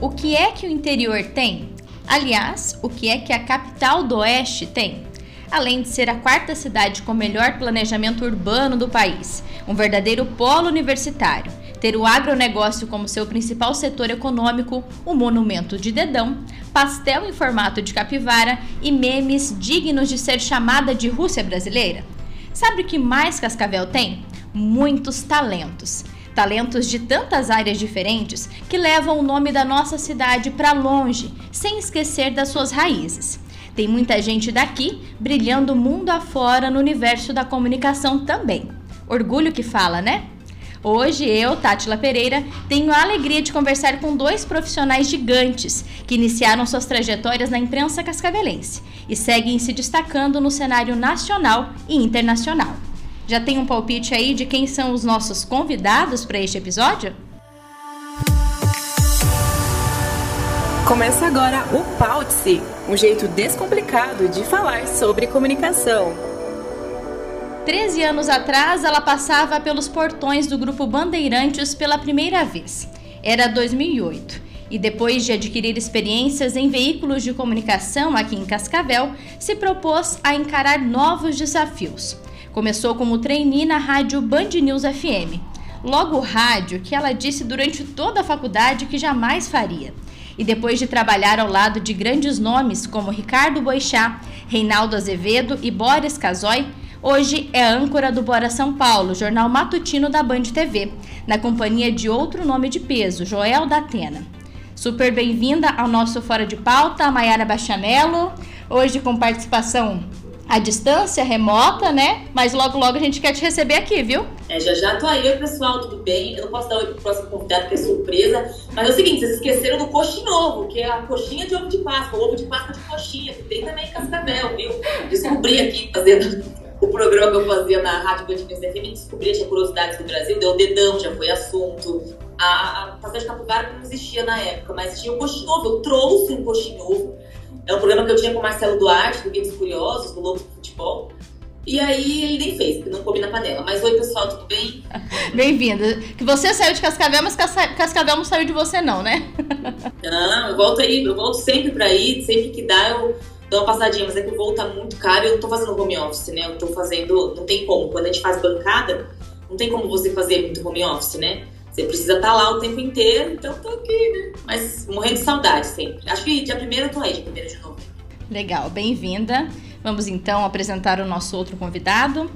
o que é que o interior tem? Aliás, o que é que a capital do Oeste tem? Além de ser a quarta cidade com melhor planejamento urbano do país, um verdadeiro polo universitário, ter o agronegócio como seu principal setor econômico, o monumento de dedão, pastel em formato de capivara e memes dignos de ser chamada de Rússia brasileira? Sabe o que mais Cascavel tem? Muitos talentos talentos de tantas áreas diferentes que levam o nome da nossa cidade para longe, sem esquecer das suas raízes. Tem muita gente daqui brilhando mundo afora no universo da comunicação também. Orgulho que fala, né? Hoje eu, Tátila Pereira, tenho a alegria de conversar com dois profissionais gigantes que iniciaram suas trajetórias na imprensa cascavelense e seguem se destacando no cenário nacional e internacional. Já tem um palpite aí de quem são os nossos convidados para este episódio? Começa agora o Pautse, um jeito descomplicado de falar sobre comunicação. Treze anos atrás, ela passava pelos portões do Grupo Bandeirantes pela primeira vez. Era 2008. E depois de adquirir experiências em veículos de comunicação aqui em Cascavel, se propôs a encarar novos desafios. Começou como trainee na rádio Band News FM. Logo rádio que ela disse durante toda a faculdade que jamais faria. E depois de trabalhar ao lado de grandes nomes como Ricardo Boixá, Reinaldo Azevedo e Boris Casoy, hoje é âncora do Bora São Paulo, jornal matutino da Band TV, na companhia de outro nome de peso, Joel da Atena. Super bem-vinda ao nosso Fora de Pauta, Maiara Bachanello, hoje com participação à distância, remota, né? Mas logo, logo a gente quer te receber aqui, viu? É, já já tô aí. Oi, pessoal, tudo bem? Eu não posso dar oi pro próximo convidado, porque é surpresa. Mas é o seguinte, vocês esqueceram do coxinho novo, que é a coxinha de ovo de Páscoa, ovo de Páscoa de coxinha, que tem também Cascavel, viu? Descobri aqui, fazendo o programa que eu fazia na Rádio Band News FM, descobri, tinha curiosidades do Brasil, deu dedão, já foi assunto. A, a passagem de capivara não existia na época, mas tinha um coxinho novo. Eu trouxe um coxinho novo é um programa que eu tinha com o Marcelo Duarte, do Guia Curiosos, do Lobo do Futebol. E aí ele nem fez, porque não coube na panela. Mas oi, pessoal, tudo bem? Bem-vindo. Que você saiu de Cascavel, mas Cascavel não saiu de você, não, né? não, eu volto aí, eu volto sempre pra ir, sempre que dá, eu dou uma passadinha, mas é que o voo tá muito caro e eu tô fazendo home office, né? Eu tô fazendo. Não tem como. Quando a gente faz bancada, não tem como você fazer muito home office, né? Você precisa estar tá lá o tempo inteiro, então tô aqui, né? Mas morrendo de saudade sempre. Acho que dia primeiro eu tô aí, dia primeiro de novo. Legal, bem-vinda. Vamos então apresentar o nosso outro convidado.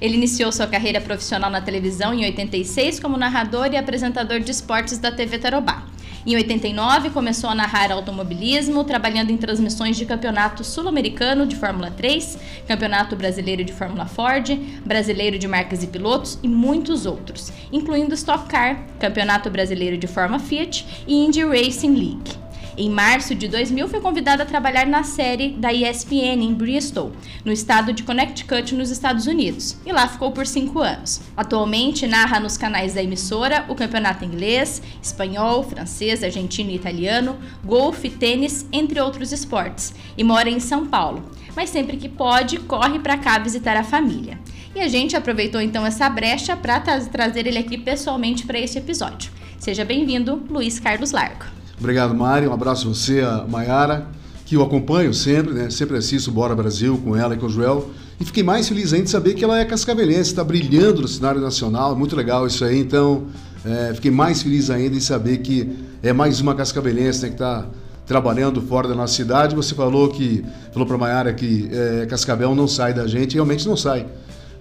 Ele iniciou sua carreira profissional na televisão em 86 como narrador e apresentador de esportes da TV Tarobá. Em 89, começou a narrar automobilismo, trabalhando em transmissões de campeonato sul-americano de Fórmula 3, campeonato brasileiro de Fórmula Ford, brasileiro de marcas e pilotos e muitos outros, incluindo Stock Car, campeonato brasileiro de Fórmula Fiat e Indy Racing League. Em março de 2000, foi convidada a trabalhar na série da ESPN em Bristol, no estado de Connecticut, nos Estados Unidos, e lá ficou por cinco anos. Atualmente narra nos canais da emissora o campeonato inglês, espanhol, francês, argentino e italiano, golfe, tênis, entre outros esportes, e mora em São Paulo. Mas sempre que pode, corre para cá visitar a família. E a gente aproveitou então essa brecha para trazer ele aqui pessoalmente para este episódio. Seja bem-vindo, Luiz Carlos Largo. Obrigado, Mário. Um abraço a você, a Maiara, que eu acompanho sempre, né? Sempre assisto Bora Brasil com ela e com o Joel. E fiquei mais feliz ainda de saber que ela é cascavelense, está brilhando no cenário nacional. Muito legal isso aí. Então, é, fiquei mais feliz ainda em saber que é mais uma cascavelense né, que está trabalhando fora da nossa cidade. Você falou que falou para Maiara que é, Cascavel não sai da gente, realmente não sai.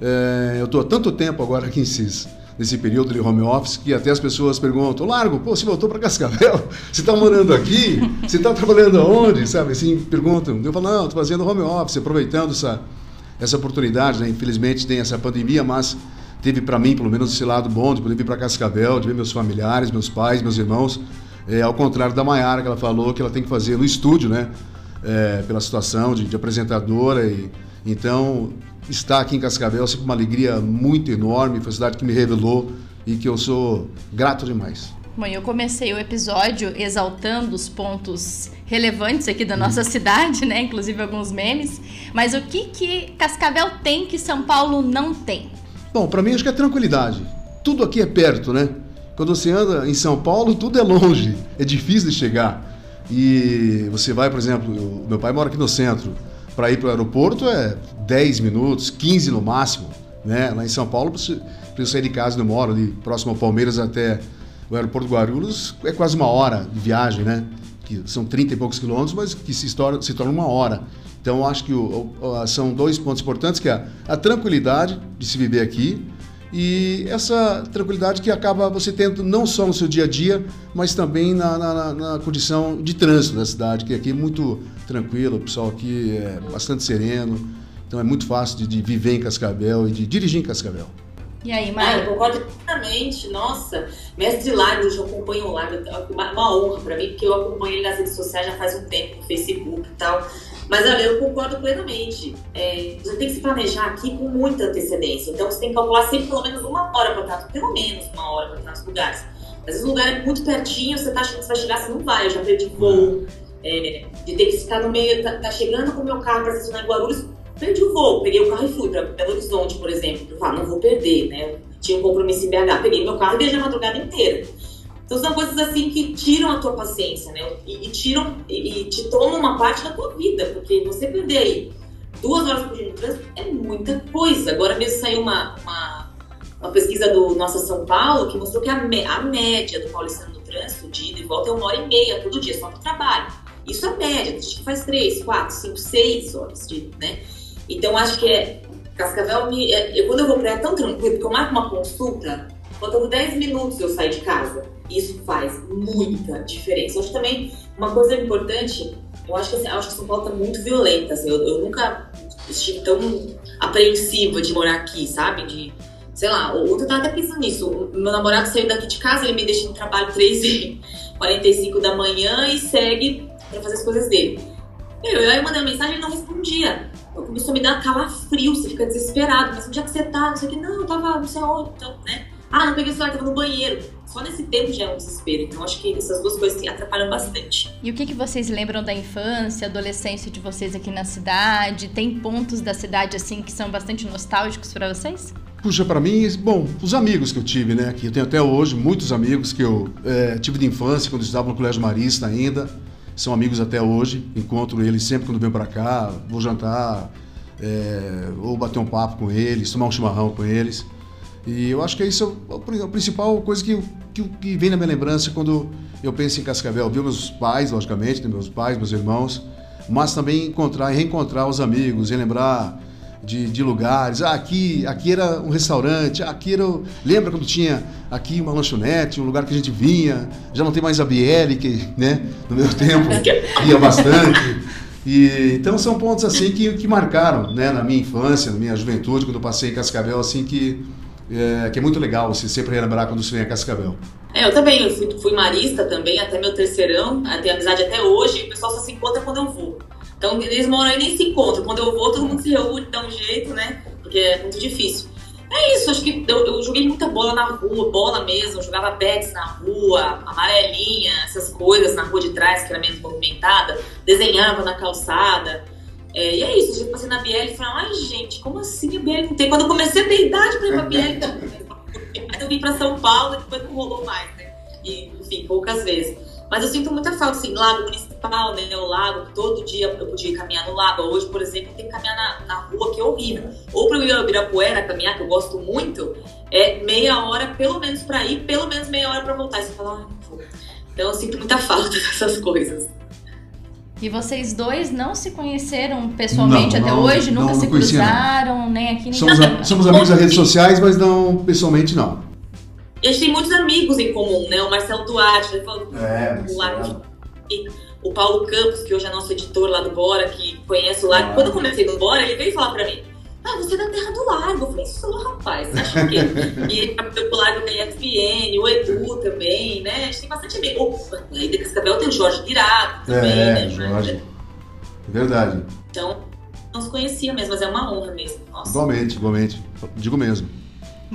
É, eu estou há tanto tempo agora aqui em Cis nesse período de home office, que até as pessoas perguntam, Largo, pô, você voltou para Cascavel? Você está morando aqui? Você está trabalhando aonde? Sabe, assim, perguntam. Eu falo, não, estou fazendo home office, aproveitando essa, essa oportunidade, né? Infelizmente tem essa pandemia, mas teve para mim, pelo menos, esse lado bom de poder vir para Cascavel, de ver meus familiares, meus pais, meus irmãos. É, ao contrário da Maiara, que ela falou que ela tem que fazer no estúdio, né? É, pela situação de, de apresentadora. E, então, estar aqui em Cascavel é sempre uma alegria muito enorme, foi a cidade que me revelou e que eu sou grato demais. Bom, eu comecei o episódio exaltando os pontos relevantes aqui da nossa cidade, né? Inclusive alguns memes. Mas o que que Cascavel tem que São Paulo não tem? Bom, para mim acho que é tranquilidade. Tudo aqui é perto, né? Quando você anda em São Paulo, tudo é longe, é difícil de chegar. E você vai, por exemplo, meu pai mora aqui no centro, para ir para o aeroporto é 10 minutos, 15 no máximo. Né? Lá em São Paulo, para eu sair de casa, eu moro ali próximo ao Palmeiras até o aeroporto Guarulhos, é quase uma hora de viagem, né? Que são 30 e poucos quilômetros, mas que se torna, se torna uma hora. Então, acho que o, o, são dois pontos importantes, que é a tranquilidade de se viver aqui, e essa tranquilidade que acaba você tendo não só no seu dia a dia, mas também na, na, na condição de trânsito da cidade, que aqui é muito tranquilo, o pessoal aqui é bastante sereno, então é muito fácil de, de viver em Cascavel e de dirigir em Cascavel. E aí, Maia? Ah, eu concordo plenamente. Nossa, mestre Lágrio, eu acompanho o Lágrio, é uma honra para mim, porque eu acompanho ele nas redes sociais já faz um tempo, no Facebook e tal. Mas olha, eu concordo plenamente. É, você tem que se planejar aqui com muita antecedência. Então você tem que calcular sempre pelo menos uma hora para estar, pelo menos uma hora para estar nos lugares. Às vezes o lugar é muito pertinho, você tá achando que você vai chegar, você não vai. Eu já perdi voo, é, de ter que ficar no meio, tá, tá chegando com o meu carro para estacionar em Guarulhos, perdi o voo, peguei o carro e fui para Belo Horizonte, por exemplo. Eu falo, não vou perder, né? tinha um compromisso em BH, peguei meu carro e viajei a madrugada inteira. Então são coisas assim que tiram a tua paciência, né? E, e tiram e, e, te tomam uma parte da tua vida, porque você perder aí duas horas por dia no trânsito é muita coisa. Agora mesmo saiu uma, uma, uma pesquisa do Nossa São Paulo que mostrou que a, a média do paulistano no trânsito de ida e volta é uma hora e meia todo dia, só no trabalho. Isso é média, tem gente que faz três, quatro, cinco, seis horas de, né? Então acho que é Cascavel me. É, eu, quando eu vou pra é tão tranquilo, porque eu marco uma consulta, faltando 10 minutos eu saio de casa. Isso faz muita diferença. Eu acho também uma coisa importante, eu acho que, assim, eu acho que São Paulo tá muito violenta. Assim, eu, eu, nunca estive tão apreensiva de morar aqui, sabe? De, sei lá, ontem eu tava até pensando nisso. Meu namorado saiu daqui de casa, ele me deixa no trabalho 3h45 da manhã e segue pra fazer as coisas dele. Eu, eu aí mandei uma mensagem e ele não respondia. Eu começou a me dar calafrio, você fica desesperado. Mas onde é que você tá? Não sei o que. Não, eu tava não sei onde, então, né? Ah, não peguei o celular, tava no banheiro. Só nesse tempo já é um desespero. Então acho que essas duas coisas atrapalham bastante. E o que, que vocês lembram da infância, adolescência de vocês aqui na cidade? Tem pontos da cidade assim que são bastante nostálgicos para vocês? Puxa, para mim, bom, os amigos que eu tive, né? Que eu tenho até hoje muitos amigos que eu é, tive de infância, quando eu estava no Colégio Marista ainda. São amigos até hoje. Encontro eles sempre quando venho para cá, vou jantar, é, ou bater um papo com eles, tomar um chimarrão com eles. E eu acho que isso é a principal coisa que, que, que vem na minha lembrança quando eu penso em Cascavel. Viu meus pais, logicamente, né, meus pais, meus irmãos, mas também encontrar e reencontrar os amigos, relembrar de, de lugares. Ah, aqui, aqui era um restaurante, aqui era. Lembra quando tinha aqui uma lanchonete, um lugar que a gente vinha? Já não tem mais a BL, que né, no meu tempo ia bastante. E, então são pontos assim que, que marcaram né, na minha infância, na minha juventude, quando eu passei em Cascavel, assim que é, que é muito legal você sempre relembrar quando você vem a Cascavel. É, eu também, eu fui, fui marista também, até meu terceirão, tenho amizade até hoje, o pessoal só se encontra quando eu vou. Então eles moram aí nem se encontram. Quando eu vou, todo mundo se reúne, dá um jeito, né? Porque é muito difícil. É isso, acho que eu, eu joguei muita bola na rua, bola mesmo, eu jogava bets na rua, amarelinha, essas coisas na rua de trás, que era menos movimentada, desenhava na calçada. É, e é isso, eu passei na BL e falei, ai gente, como assim a BL não tem? Quando eu comecei a ter idade pra ir pra BL, aí eu vim pra São Paulo e depois não rolou mais, né? E, enfim, poucas vezes. Mas eu sinto muita falta, assim, lago municipal, né? O lago, todo dia eu podia caminhar no lago. Hoje, por exemplo, eu tenho que caminhar na, na rua, que é horrível. Ou pra eu ir ao Ibirapuera caminhar, que eu gosto muito, é meia hora, pelo menos pra ir, pelo menos meia hora pra voltar. E você fala, não vou. Então eu sinto muita falta dessas coisas. E vocês dois não se conheceram pessoalmente não, até não, hoje? Nunca não, se cruzaram, nem aqui nem somos, a, somos amigos das redes sociais, mas não pessoalmente não. E a gente tem muitos amigos em comum, né? O Marcelo Duarte, é, o, Lago, o Paulo Campos, que hoje é nosso editor lá do Bora, que conhece o Lago. Ah. Quando eu comecei no Bora, ele veio falar pra mim ah, você é da Terra do Largo. Eu falei, sou, rapaz, você acha o quê? e ele trabalhou pro Largo da EFN, o Edu também, né? A gente tem bastante amigo. Opa, aí de Cascavel tem o Jorge Virado também, é, né? Jorge. Verdade. Então, não se conhecia mesmo, mas é uma honra mesmo. Nossa. Igualmente, igualmente. Digo mesmo.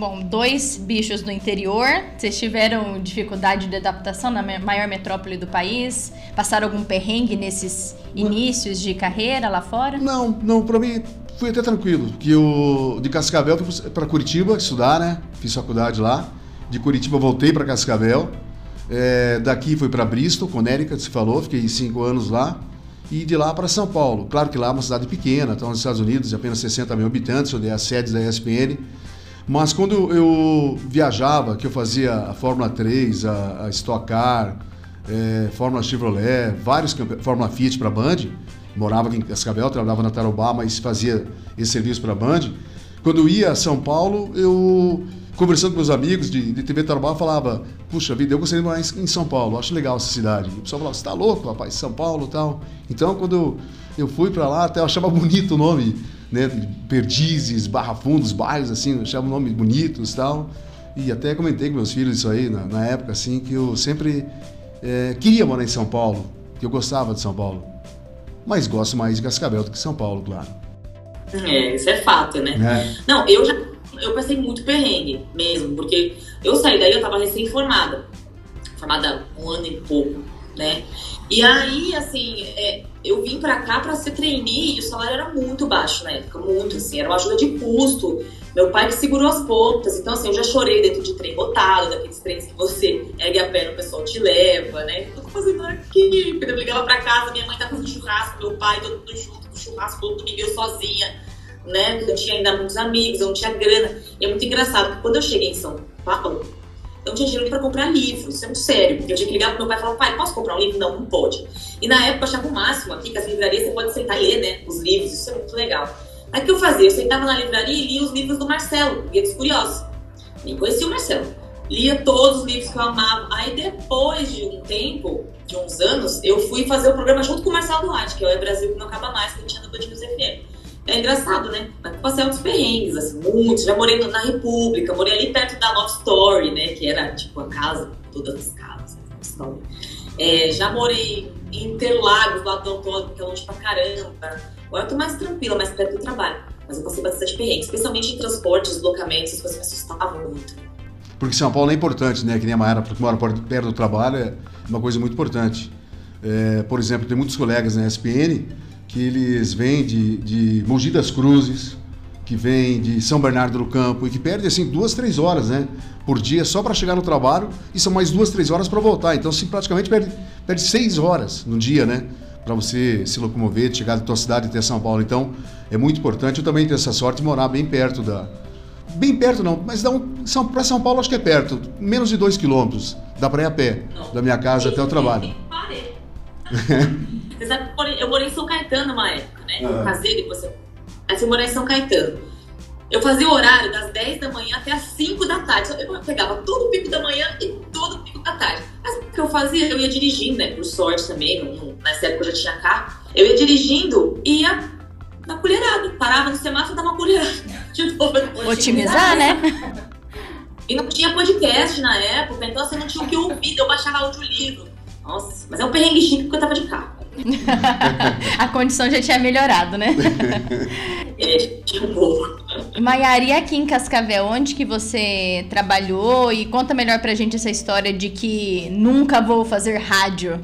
Bom, dois bichos do interior. Vocês tiveram dificuldade de adaptação na maior metrópole do país? Passaram algum perrengue nesses inícios de carreira lá fora? Não, não. Para mim fui até tranquilo. Que eu de Cascavel fui para Curitiba estudar, né? Fiz faculdade lá. De Curitiba voltei para Cascavel. É, daqui fui para Bristol, Connecticut, se falou, fiquei cinco anos lá. E de lá para São Paulo. Claro que lá é uma cidade pequena, está nos Estados Unidos, de apenas 60 mil habitantes, onde é a sede da ESPN. Mas quando eu viajava, que eu fazia a Fórmula 3, a, a Stock Car, é, Fórmula Chevrolet, vários Fórmula Fiat para Band, morava em Cascavel, trabalhava na Tarobá, mas fazia esse serviço para Band. Quando eu ia a São Paulo, eu conversando com meus amigos de, de TV Tarobá, falava: Puxa vida, eu gostaria de morar em, em São Paulo, acho legal essa cidade. E o pessoal falava: Você tá louco, rapaz, São Paulo tal. Então, quando eu, eu fui para lá, até eu achava bonito o nome, né? Perdizes, Barra Fundos, bairros assim, eu achava um nome bonitos e tal. E até comentei com meus filhos isso aí na, na época, assim, que eu sempre é, queria morar em São Paulo, que eu gostava de São Paulo. Mas gosto mais de Cascavel do que São Paulo, claro. É, isso é fato, né? É. Não, eu já eu passei muito perrengue mesmo, porque eu saí daí, eu tava recém-formada, formada um ano e pouco, né? E aí, assim, é, eu vim pra cá pra ser trainee e o salário era muito baixo na época, muito, assim, era uma ajuda de custo. Meu pai que segurou as pontas, então assim, eu já chorei dentro de trem botado, daqueles trens que você ergue a perna, o pessoal te leva, né? Eu tô fazendo aqui, eu ligava pra casa, minha mãe tá fazendo churrasco, meu pai todo mundo junto no churrasco, todo domingo eu sozinha né? Eu tinha ainda muitos amigos, eu não tinha grana. E é muito engraçado, porque quando eu cheguei em São Paulo, eu tinha dinheiro para comprar livros, isso é muito sério. Eu tinha que ligar pro meu pai e falar, pai, posso comprar um livro? Não, não pode. E na época eu achava o máximo aqui, que as livrarias você pode sentar e ler, né? Os livros, isso é muito legal. Aí o que eu fazia? Eu sentava na livraria e lia os livros do Marcelo, Guia dos Curiosos. Nem conhecia o Marcelo. Lia todos os livros que eu amava. Aí depois de um tempo, de uns anos, eu fui fazer o programa junto com o Marcelo Duarte, que é o É Brasil que não acaba mais, que tinha no Band News FM. É engraçado, né? Mas passei outros perrengues, assim, muitos. Já morei na República, morei ali perto da Love Story, né? Que era, tipo, a casa, todas as casas, Story. É, já morei em Interlagos, lá do Antônio, que é longe pra caramba. Agora eu tô mais tranquila, mais perto do trabalho. Mas eu passei bastante perrengue, especialmente em transportes, deslocamentos, as coisas me assustavam muito. Porque São Paulo é importante, né? Que nem a Maera, porque mora perto do trabalho, é uma coisa muito importante. É, por exemplo, tem muitos colegas na SPN que eles vêm de, de Mogi das Cruzes, que vêm de São Bernardo do Campo e que perdem assim duas, três horas, né, por dia só para chegar no trabalho e são mais duas, três horas para voltar. Então, assim, praticamente perde, perde seis horas no dia, né, para você se locomover, chegar da tua cidade até São Paulo. Então, é muito importante. Eu também tenho essa sorte de morar bem perto da, bem perto não, mas dá um, São, para São Paulo acho que é perto, menos de dois quilômetros, dá para ir a pé da minha casa até o trabalho. Você sabe que eu morei em São Caetano uma época, né? Eu casei, depois eu... Aí você morei em São Caetano. Eu fazia o horário das 10 da manhã até as 5 da tarde. Eu pegava todo o pico da manhã e todo o pico da tarde. Mas o que eu fazia? Eu ia dirigindo, né? Por sorte também, não, nessa época eu já tinha carro. Eu ia dirigindo e ia na colherada. Parava no semáforo e dava uma colherada. De novo, Otimizar, né? E não tinha podcast na época, então você não tinha o que ouvir. Eu baixava audiolivro. Nossa, mas é um perrengue chique porque eu tava de carro. a condição já tinha melhorado, né? é, um pouco. Maiara, e aqui em Cascavel, onde que você trabalhou? E conta melhor pra gente essa história de que nunca vou fazer rádio,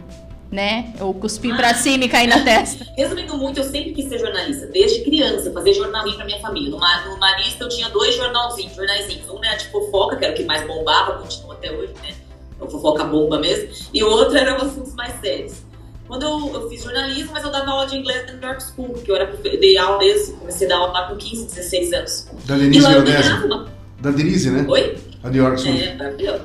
né? Ou cuspir ah. pra cima e cair na testa. Resumindo muito, eu sempre quis ser jornalista, desde criança, fazer jornalzinho pra minha família. No, no Marista eu tinha dois jornalzinhos, jornaizinhos. Um era de fofoca, que era o que mais bombava, continua até hoje, né? O fofoca bomba mesmo. E o outro era os assuntos mais sérios. Quando eu, eu, fiz jornalismo, mas eu dava aula de inglês na New York School, que eu era, dei aula desde, comecei a dar aula lá com 15, 16 anos. Da Denise Veronese. Da Denise, né? Oi? A New York School. É, maravilhoso.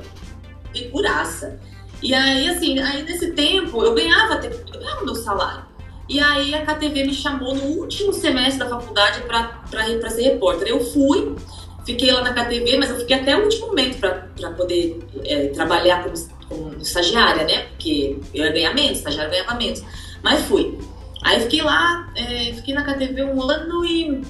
Figuraça. E aí, assim, aí nesse tempo, eu ganhava, eu ganhava meu salário. E aí a KTV me chamou no último semestre da faculdade para ser repórter. Eu fui, fiquei lá na KTV, mas eu fiquei até o último momento para poder é, trabalhar como como estagiária, né? Porque eu ia ganhar menos, estagiária ganhava menos. Mas fui. Aí fiquei lá, é, fiquei na KTV um ano e,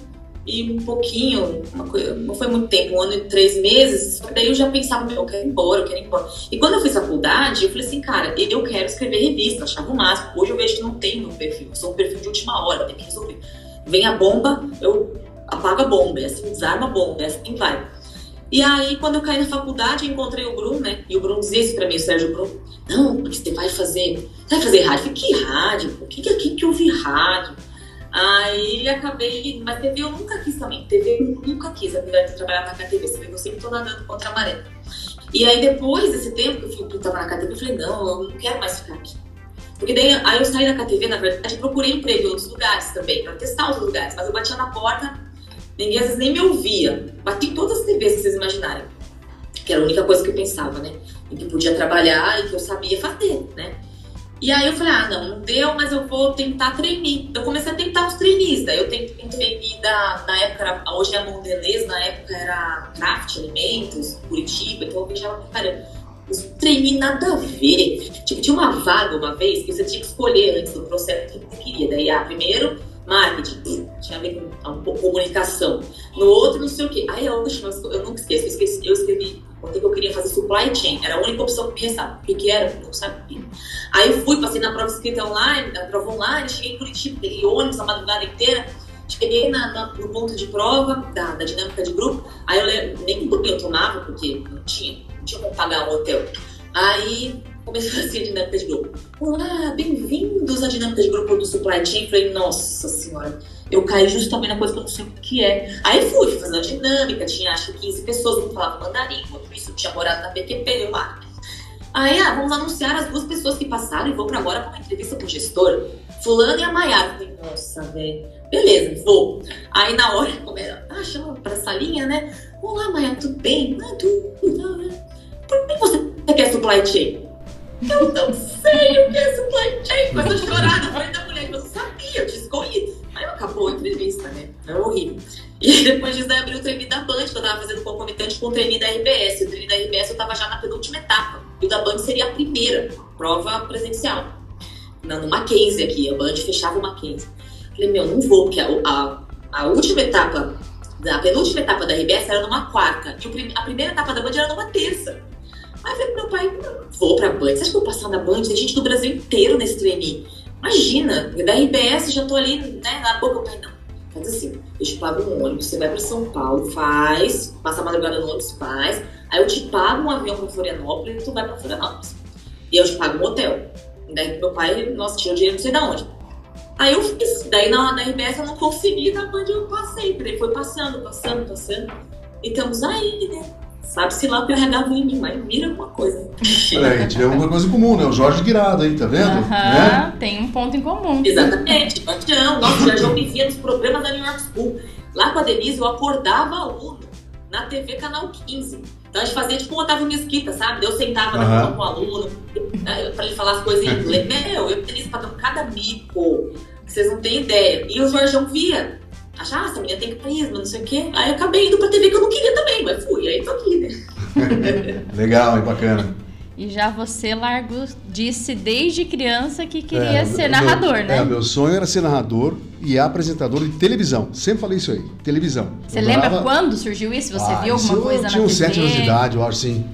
e um pouquinho, coisa, não foi muito tempo, um ano e três meses. Daí eu já pensava, meu, eu quero ir embora, eu quero ir embora. E quando eu fiz faculdade, eu falei assim, cara, eu quero escrever revista, achava o máximo. Hoje eu vejo que não tem meu perfil, eu sou um perfil de última hora, tem que resolver. Vem a bomba, eu apago a bomba, é assim, desarma bomba, é assim vai. E aí, quando eu caí na faculdade, encontrei o Bruno, né? E o Bruno dizia isso pra mim, o Sérgio Bruno. Não, porque você vai fazer. Você vai fazer rádio? Eu falei, que rádio? O que, que é que vi rádio? Aí acabei. Mas TV eu nunca quis também. TV eu nunca quis, apesar de trabalhar na KTV. Você vê que eu sempre tô nadando contra a maré. E aí depois desse tempo que eu fui, tava na KTV, eu falei, não, eu não quero mais ficar aqui. Porque daí aí eu saí da KTV, na verdade, procurei emprego em outros lugares também, para testar outros lugares. Mas eu batia na porta, ninguém às vezes nem me ouvia. Bati em todas as TVs que vocês imaginarem. Que era a única coisa que eu pensava, né? Em que podia trabalhar e que eu sabia fazer, né? E aí eu falei, ah, não, não deu, mas eu vou tentar treinar. Eu comecei a tentar os trainees, daí eu treinar da, na época, era, hoje é Mondelez, na época era Craft Alimentos, Curitiba, então eu viajava pra caramba. Os treininhos nada a ver. Tipo, tinha uma vaga uma vez que você tinha que escolher antes do processo que você queria. Daí, ah, primeiro, marketing, tinha a ver com, com comunicação. No outro, não sei o quê. Aí, eu, eu nunca esqueço, eu esqueci, eu escrevi Contei que eu queria fazer supply chain, era a única opção que me restava. O que, era? Não sabia. Aí fui, passei na prova escrita online, na prova online, cheguei em Curitiba, peguei ônibus a madrugada inteira, cheguei na, na, no ponto de prova da, da dinâmica de grupo, aí eu nem banho eu tomava, porque não tinha, não tinha como pagar um hotel. Aí comecei a fazer a dinâmica de grupo. Olá, bem-vindos à dinâmica de grupo do Supply Chain. Falei, nossa senhora, eu caí justamente na coisa que eu não sei o que é. Aí fui, fui fazendo a dinâmica, tinha acho que 15 pessoas, um falava mandarim, outro isso, tinha morado na PQP, eu lá. Aí, ah, vamos anunciar as duas pessoas que passaram e vou para agora para uma entrevista com o gestor. Fulano e a Maiara. Falei, nossa, velho. Beleza, vou. Aí na hora, como era, ah, chama pra salinha, né? Olá, Maiara, tudo bem? Ah, tudo, né? Por que você quer supply chain? Eu não sei o que é supply chain. Começou a chorar na frente da mulher que eu sabia, eu tinha escolhido. Aí acabou a entrevista, né? É horrível. E depois disso, abriu o treino da Band, que eu tava fazendo concomitante com o treino da RBS. O treino da RBS eu tava já na penúltima etapa. E o da Band seria a primeira prova presencial. Na, no Mackenzie aqui, a Band fechava o Mackenzie. Falei, meu, não vou, porque a, a, a última etapa, a penúltima etapa da RBS era numa quarta. E a primeira etapa da Band era numa terça. Aí eu falei pro meu pai, vou pra Band. Você acha que eu vou passar na Band? Tem gente do Brasil inteiro nesse treininho. Imagina, da RBS já tô ali, né, na boca. Eu falei, não, faz assim, eu te pago um ônibus, você vai pra São Paulo, faz, passa a madrugada no ônibus, faz. Aí eu te pago um avião pra Florianópolis e tu vai pra Florianópolis. E eu te pago um hotel. E daí meu pai, nossa, o dinheiro não sei de onde. Aí eu fiz. Daí na, na RBS eu não consegui, na Band eu passei. Daí foi passando, passando, passando. E estamos aí, né? Sabe-se lá o que eu regava em mim, mas vira alguma coisa. Olha aí, tivemos uma coisa em comum, né? O Jorge Guirado aí, tá vendo? Aham, né? tem um ponto em comum. Exatamente. Panteão. Nossa, já, já vivia nos problemas da New York School. Lá com a Denise, eu acordava aluno na TV Canal 15. Então a gente fazia tipo um Otávio Mesquita, sabe? Eu sentava uhum. na com o aluno né, pra ele falar as coisas em inglês. Meu, eu e Denise pagando cada mico. Vocês não têm ideia. E o Jorgeão via achar, ah, essa menina tem que carisma, não sei o quê. Aí eu acabei indo pra TV que eu não queria também, mas fui, aí tô aqui, né? Legal, é bacana. E já você, Largo, disse desde criança que queria é, ser narrador, meu, né? É, meu sonho era ser narrador e apresentador de televisão. Sempre falei isso aí, televisão. Você eu lembra quando surgiu isso? Você ah, viu alguma coisa na TV? Eu tinha uns sete anos de idade, eu acho, sim.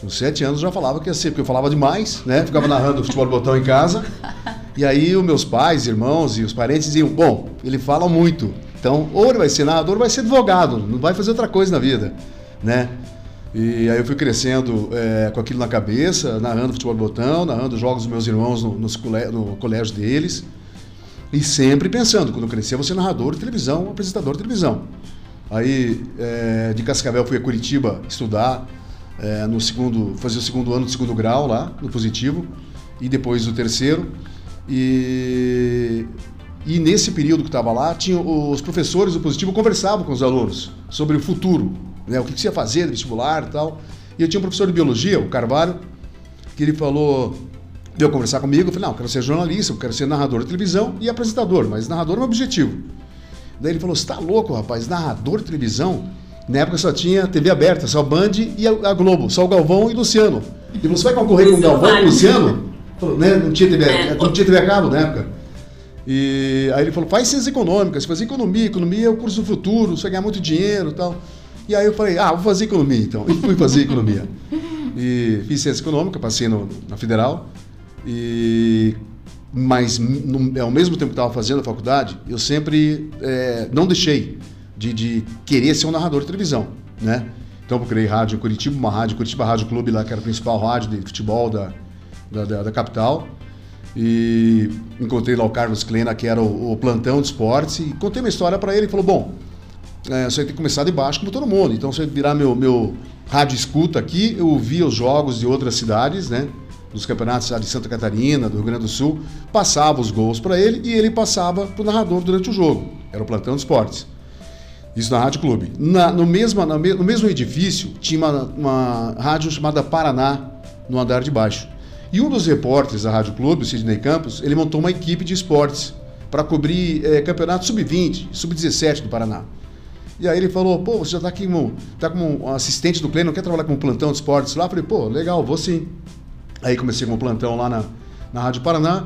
Com sete anos eu já falava que ia ser, porque eu falava demais, né? Ficava narrando futebol de botão em casa. E aí os meus pais, irmãos e os parentes diziam, bom, ele fala muito. Então, ou ele vai ser narrador ou vai ser advogado, não vai fazer outra coisa na vida, né? E aí eu fui crescendo é, com aquilo na cabeça, narrando futebol de botão, narrando jogos dos meus irmãos no, no colégio deles. E sempre pensando, quando eu crescer, vou ser narrador de televisão, apresentador de televisão. Aí, é, de Cascavel, fui a Curitiba estudar, é, no segundo, fazer o segundo ano do segundo grau lá, no positivo, e depois o terceiro. E, e nesse período que estava lá, tinha, os professores do positivo conversavam com os alunos sobre o futuro, né, o que, que você ia fazer vestibular e tal. E eu tinha um professor de biologia, o Carvalho, que ele falou, deu conversar comigo, eu falei, não, eu quero ser jornalista, eu quero ser narrador de televisão e apresentador, mas narrador é meu objetivo. Daí ele falou, você tá louco, rapaz, narrador de televisão? Na época só tinha TV aberta, só Band e a Globo, só o Galvão e Luciano. E você vai concorrer com o Galvão e o Luciano? Falou, né? Não tinha TV, é. não tinha TV a cabo na época. E aí ele falou, faz ciências econômicas, fazer economia, economia é o curso do futuro, você vai ganhar muito dinheiro e tal. E aí eu falei, ah, vou fazer economia então. E fui fazer economia. E fiz ciência econômica, passei no, na federal. E mas no, ao mesmo tempo que estava fazendo a faculdade, eu sempre é, não deixei de, de, querer ser um narrador de televisão, né? Então eu procurei rádio em Curitiba, uma rádio, Curitiba Rádio Clube lá, que era a principal rádio de futebol da, da, da, da capital. E encontrei lá o Carlos Klena, que era o, o plantão de esportes, e contei uma história para ele. Ele falou: Bom, é, você tem que começar de baixo como todo mundo. Então, você virar meu, meu rádio escuta aqui, eu ouvia os jogos de outras cidades, né? Dos campeonatos de Santa Catarina, do Rio Grande do Sul, passava os gols para ele e ele passava para o narrador durante o jogo. Era o plantão de esportes. Isso na Rádio Clube. Na, no, mesmo, no mesmo edifício tinha uma, uma rádio chamada Paraná, no andar de baixo. E um dos repórteres da Rádio Clube, o Sidney Campos, ele montou uma equipe de esportes para cobrir é, campeonato sub-20, sub-17 do Paraná. E aí ele falou, pô, você já está aqui como, tá como assistente do não quer trabalhar como plantão de esportes lá? Eu falei, pô, legal, vou sim. Aí comecei com o plantão lá na, na Rádio Paraná.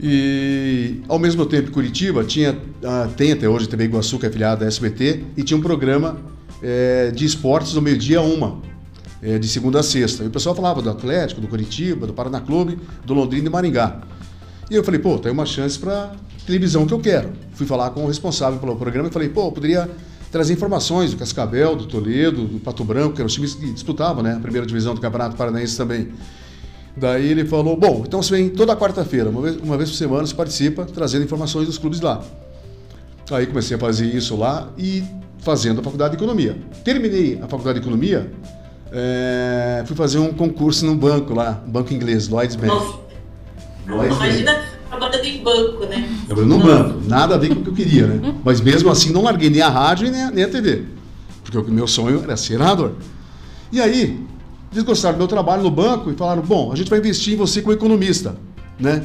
E ao mesmo tempo Curitiba tinha, uh, tem até hoje TV Iguaçu, que é afiliada da SBT, e tinha um programa é, de esportes do meio-dia uma, é, de segunda a sexta. E o pessoal falava do Atlético, do Curitiba, do Paraná Clube, do Londrina e Maringá. E eu falei, pô, tem uma chance para televisão que eu quero. Fui falar com o responsável pelo programa e falei, pô, poderia trazer informações do Cascavel, do Toledo, do Pato Branco, que eram os times que disputavam, né? A primeira divisão do Campeonato Paranaense também. Daí ele falou: Bom, então você vem toda quarta-feira, uma vez, uma vez por semana, você participa, trazendo informações dos clubes lá. Aí comecei a fazer isso lá e fazendo a faculdade de economia. Terminei a faculdade de economia, é, fui fazer um concurso num banco lá, banco inglês, Lloyds Bank. Nossa. Lloyds Imagina Bank. trabalhando em banco, né? Eu no banco, nada a ver com o que eu queria, né? Mas mesmo assim não larguei nem a rádio nem a, nem a TV, porque o meu sonho era ser narrador. E aí, eles gostaram do meu trabalho no banco e falaram: bom, a gente vai investir em você como economista, né?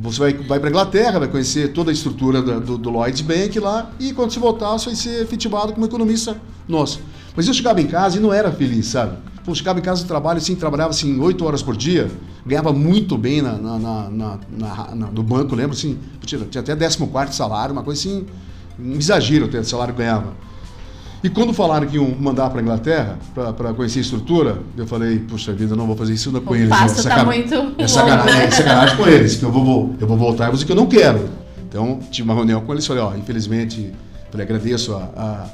Você vai, vai para Inglaterra, vai conhecer toda a estrutura do, do, do Lloyds Bank lá e quando você voltar, você vai ser efetivado como economista nosso. Mas eu chegava em casa e não era feliz, sabe? Pô, chegava em casa do trabalho, assim, trabalhava assim, 8 horas por dia, ganhava muito bem na, na, na, na, na no banco, lembro assim, tinha, tinha até 14 salário, uma coisa assim, um exagero até o salário que ganhava. E quando falaram que iam mandar para a Inglaterra para conhecer a estrutura, eu falei, puxa vida, não vou fazer isso com o eles. O passo está muito é sacanagem, é sacanagem com eles, que eu vou, eu vou voltar, mas o que eu não quero. Então, tive uma reunião com eles e falei, ó, infelizmente, falei, agradeço a,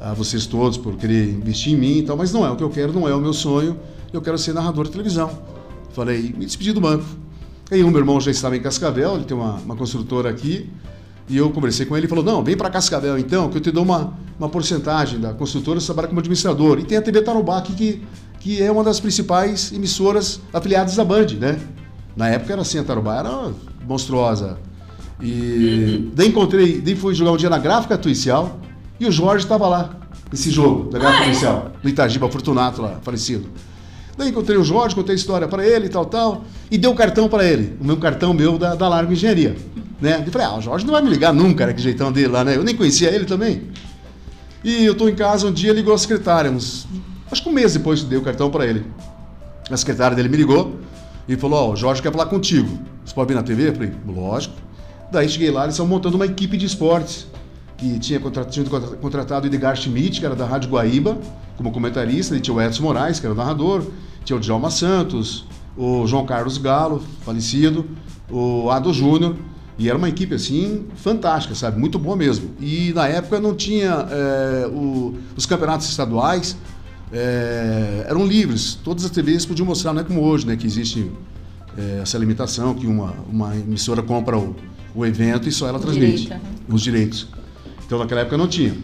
a, a, vocês todos por querer investir em mim e tal, mas não é o que eu quero, não é o meu sonho, eu quero ser narrador de televisão. Falei, me despedi do banco. Aí o meu irmão já estava em Cascavel, ele tem uma, uma construtora aqui, e eu conversei com ele e falou: Não, vem para Cascavel então, que eu te dou uma, uma porcentagem da construtora, você trabalha como administrador. E tem a TV Tarobá aqui, que, que é uma das principais emissoras afiliadas da Band, né? Na época era assim, a Tarobá era monstruosa. E daí encontrei, daí fui jogar um dia na Gráfica Tuicial e o Jorge estava lá, nesse jogo da Gráfica Tuicial, do Itagiba Fortunato lá, falecido. Daí encontrei o Jorge, contei a história para ele e tal, tal, e dei o cartão para ele, o meu cartão meu da, da Largo Engenharia. Né? Eu falei, ah, o Jorge não vai me ligar nunca, né? Que jeitão dele lá, né? Eu nem conhecia ele também. E eu tô em casa um dia, ligou a secretária, uns, acho que um mês depois que dei o cartão para ele. A secretária dele me ligou e falou, ó, oh, o Jorge quer falar contigo. Você pode vir na TV? Eu falei, lógico. Daí cheguei lá, eles estão montando uma equipe de esportes que tinha contratado, contratado o Edgar Schmidt, que era da Rádio Guaíba, como comentarista, e tinha o Edson Moraes, que era o narrador, tinha o Djalma Santos, o João Carlos Galo, falecido, o Ado Júnior, e era uma equipe assim fantástica, sabe? Muito boa mesmo. E na época não tinha é, o, os campeonatos estaduais é, eram livres. Todas as TVs podiam mostrar, não é como hoje, né? Que existe é, essa limitação que uma, uma emissora compra o, o evento e só ela transmite os direitos. Então naquela época não tinha.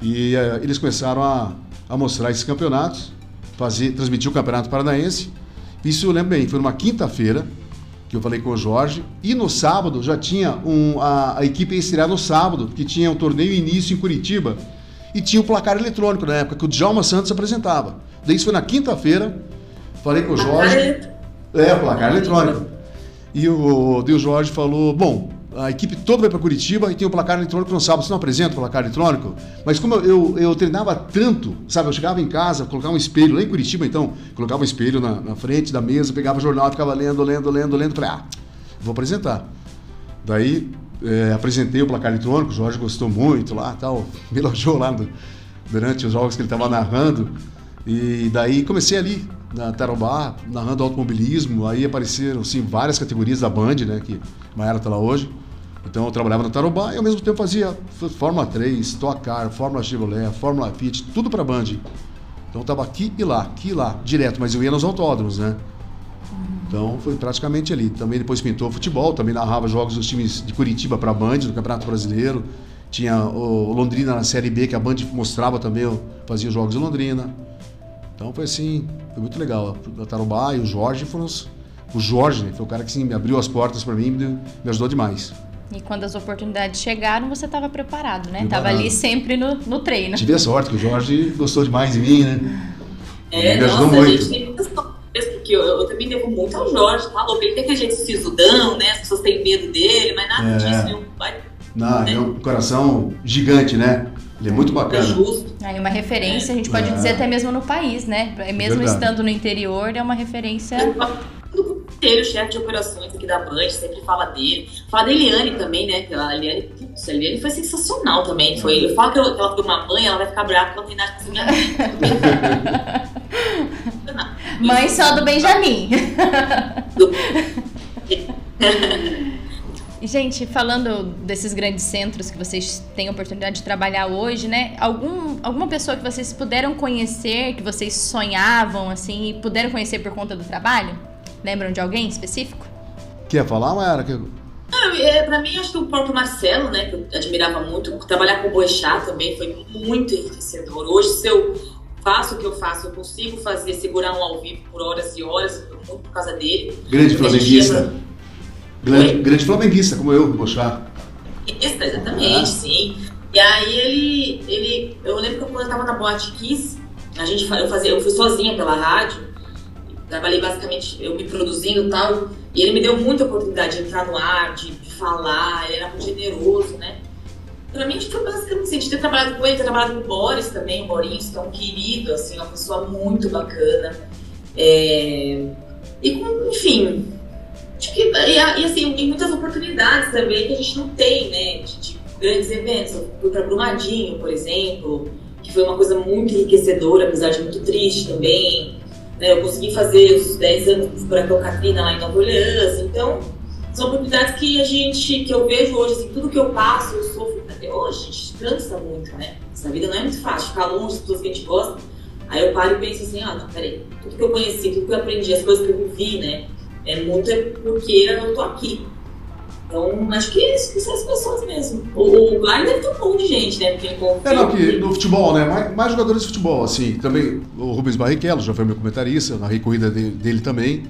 E eles começaram a, a mostrar esses campeonatos, fazer, transmitir o campeonato paranaense. Isso eu lembro bem. Foi numa quinta-feira que eu falei com o Jorge. E no sábado já tinha um, a, a equipe ia estrear no sábado, que tinha um torneio início em Curitiba. E tinha o placar eletrônico na época, que o Djalma Santos apresentava. Daí isso foi na quinta-feira. Falei com o Jorge. É, o placar eletrônico. E o, o Jorge falou: bom, a equipe toda vai para Curitiba e tem o placar eletrônico no sábado. Você não apresenta o placar eletrônico? Mas como eu, eu, eu, treinava tanto, sabe? Eu chegava em casa, colocava um espelho, lá em Curitiba então, colocava um espelho na, na frente da mesa, pegava o jornal, ficava lendo, lendo, lendo, lendo. Falei, ah, vou apresentar. Daí é, apresentei o placar eletrônico, o Jorge gostou muito lá, tal, me elogiou lá no, durante os jogos que ele estava narrando. E daí comecei ali na Tarobá, narrando automobilismo, aí apareceram assim, várias categorias da Band, né, que Maera está lá hoje. Então eu trabalhava no Tarobá e ao mesmo tempo fazia Fórmula 3, Stock Car, Fórmula Chevrolet, Fórmula Fiat, tudo para Band. Então eu tava aqui e lá, aqui e lá, direto, mas eu ia nos autódromos, né? Então foi praticamente ali. Também depois pintou futebol, também narrava jogos dos times de Curitiba para Band, do Campeonato Brasileiro. Tinha o Londrina na Série B, que a Band mostrava também, fazia jogos em Londrina. Então foi assim, foi muito legal. A Tarubá e o Jorge foram os, o Jorge, né, foi o cara que sim, me abriu as portas para mim e me ajudou demais. E quando as oportunidades chegaram, você estava preparado, né? Preparado. Tava ali sempre no, no treino. Tive a sorte que o Jorge gostou demais de mim, né? É, me ajudou nossa, muito. gente tem muitas porque eu, eu, também devo muito ao Jorge, tá louco? Ele tem aquele jeito sisudão, né? As pessoas têm medo dele, mas nada é. disso, nenhum vai. Não, né? é um coração gigante, né? Ele é muito bacana. É justo. Aí uma referência, a gente pode é. dizer até mesmo no país, né? Mesmo Verdade. estando no interior, é uma referência inteiro, chefe de operações aqui da Band, sempre fala dele. Fala da Eliane também, né? A Eliane, putz, a Eliane foi sensacional também. Foi, eu falo que, ela foi uma mãe, ela vai ficar brava porque ela não tem nada minha Mãe só do Benjamin. Gente, falando desses grandes centros que vocês têm oportunidade de trabalhar hoje, né? Algum, alguma pessoa que vocês puderam conhecer, que vocês sonhavam, assim, e puderam conhecer por conta do trabalho? Lembram de alguém específico? Quer falar, Mayara? Que... Ah, é, pra mim, acho que o próprio Marcelo, né, que eu admirava muito, trabalhar com o Boechat também foi muito enriquecedor. Hoje, se eu faço o que eu faço, eu consigo fazer, segurar um ao vivo por horas e horas, muito por causa dele. Grande flamenguista. Grande, grande, flamenguista, como eu. Isso, exatamente, ah. sim. E aí ele, ele, eu lembro que quando eu tava na Boate Kiss, a gente, eu, fazia, eu fui sozinha pela rádio, trabalhei basicamente eu me produzindo e tal, e ele me deu muita oportunidade de entrar no ar, de, de falar, ele era muito generoso, né? Pra mim, foi basicamente assim, de ter trabalhado com ele, ter trabalhado com o Boris também, o Boris, que é um querido, assim, uma pessoa muito bacana. É... E, enfim, que, e, e assim, tem muitas oportunidades também que a gente não tem, né, de, de grandes eventos. Eu fui pra Brumadinho, por exemplo, que foi uma coisa muito enriquecedora, apesar de muito triste também. Né? Eu consegui fazer os 10 anos do Furacão Katrina lá em Nova Orleans. Então, são oportunidades que a gente, que eu vejo hoje, assim, tudo que eu passo, eu sofro até hoje, a gente cansa muito, né? Essa vida não é muito fácil, ficar longe das pessoas que a gente gosta. Aí eu paro e penso assim, ah, não, peraí, tudo que eu conheci, tudo que eu aprendi, as coisas que eu vivi, né? É muito é porque eu tô aqui. Então, acho que, isso, que são as pessoas mesmo. O, o deve ter um monte de gente, né? Porque é, não, que no futebol, né? Mais, mais, jogadores de futebol, assim. Também o Rubens Barrichello já foi meu comentarista, narrei corrida dele, dele também.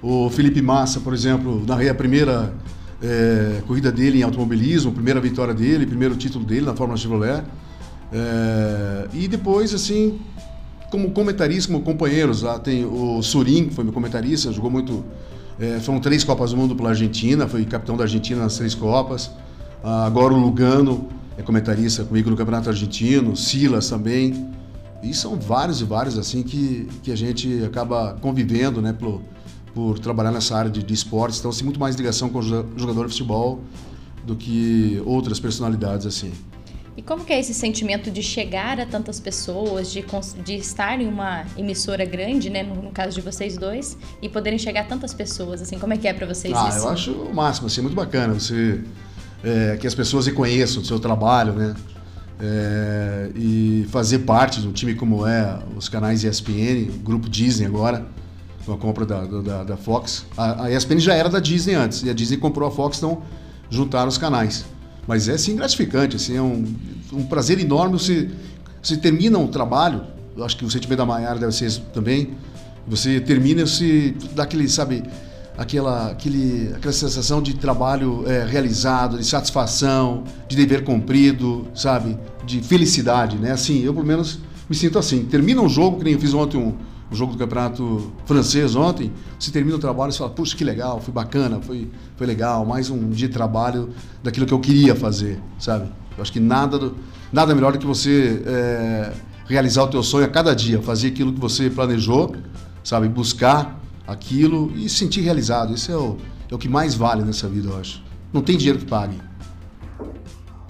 O Felipe Massa, por exemplo, narrei a primeira é, corrida dele em automobilismo, primeira vitória dele, primeiro título dele na Fórmula Chevrolet. É, e depois, assim, como comentarista, como companheiros, lá tem o Surim, que foi meu comentarista, jogou muito é, foram três Copas do Mundo pela Argentina, foi capitão da Argentina nas três Copas. Ah, agora o Lugano é comentarista comigo no Campeonato Argentino, Silas também. E são vários e vários assim que, que a gente acaba convivendo, né, por, por trabalhar nessa área de, de esportes. Então, tem muito mais ligação com o jogador de futebol do que outras personalidades assim. E como que é esse sentimento de chegar a tantas pessoas, de, de estar em uma emissora grande, né, no, no, caso de vocês dois, e poderem chegar a tantas pessoas, assim, como é que é para vocês ah, isso? eu acho o máximo, assim, muito bacana você é, que as pessoas reconheçam o seu trabalho, né, é, e fazer parte de um time como é os canais ESPN, o grupo Disney agora, com a compra da, da, da Fox. A, a ESPN já era da Disney antes, e a Disney comprou a Fox, então juntaram os canais. Mas é sim gratificante, assim, é um, um prazer enorme. Você, você termina um trabalho, eu acho que o sentimento da Maiara deve ser isso também. Você termina, você dá aquele, sabe, aquela, aquele, aquela sensação de trabalho é, realizado, de satisfação, de dever cumprido, sabe, de felicidade, né? Assim, eu pelo menos me sinto assim. Termina um jogo, que nem eu fiz ontem um, o jogo do campeonato francês ontem, você termina o trabalho e fala, puxa, que legal, foi bacana, foi, foi legal, mais um dia de trabalho daquilo que eu queria fazer, sabe? Eu acho que nada, do, nada melhor do que você é, realizar o teu sonho a cada dia, fazer aquilo que você planejou, sabe? Buscar aquilo e se sentir realizado. Isso é o, é o que mais vale nessa vida, eu acho. Não tem dinheiro que pague.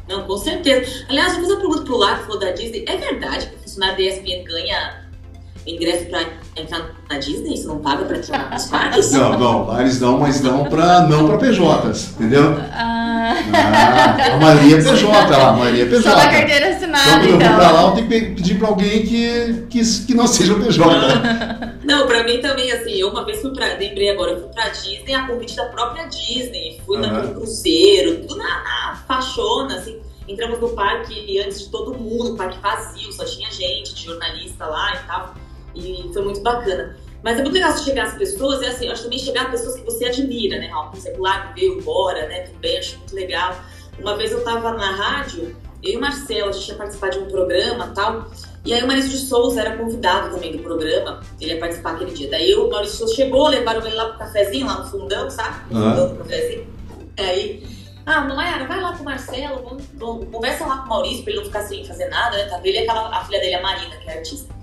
Não, com certeza. Aliás, eu fazer uma pergunta pro que falou da Disney. É verdade que o funcionário da ESPN ganha ingresso pra entrar na Disney? Você não paga pra entrar nos parques? Não, não, eles dão, mas dão pra, não pra PJs, entendeu? Ah. ah a maioria é PJ lá, a maioria é PJ. Só da carteira assinada, então. Quando eu então. pra lá, eu tenho que pedir pra alguém que, que, que não seja PJ. Não, pra mim também, assim, eu uma vez fui pra, lembrei agora, eu fui pra Disney, a convite da própria Disney, fui uhum. no cruzeiro, tudo na, na fachona, assim, entramos no parque antes de todo mundo, parque vazio, só tinha gente, de jornalista lá e tal. E foi muito bacana. Mas é muito legal você chegar às pessoas, e assim, eu acho também chegar às pessoas que você admira, né, Raul? Por exemplo, lá veio embora, né, também, acho muito legal. Uma vez eu tava na rádio, eu e o Marcelo, a gente ia participar de um programa tal, e aí o Maurício de Souza era convidado também do programa, ele ia participar aquele dia. Daí o Maurício de Souza chegou, levaram ele lá pro cafezinho, lá no fundão, sabe? No fundão do cafezinho. Aí, ah, Mayara, vai lá com o Marcelo, vamos, vamos, conversa lá com o Maurício pra ele não ficar sem fazer nada, né? Tá? Ele e aquela, a filha dele, a Marina, que é artista.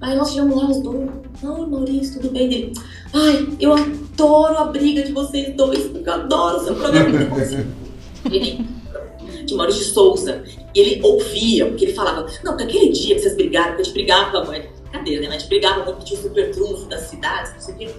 Aí nós chegamos lá os dois. Ai, Maurício, tudo bem dele? Ai, eu adoro a briga de vocês dois, porque eu adoro o seu programa. ele, de Maurício de Souza. E ele ouvia, porque ele falava, não, porque aquele dia que vocês brigaram, que a gente brigava com a mãe. Cadê, né? A gente brigava tinha o super trunfo das cidades, não sei o quê.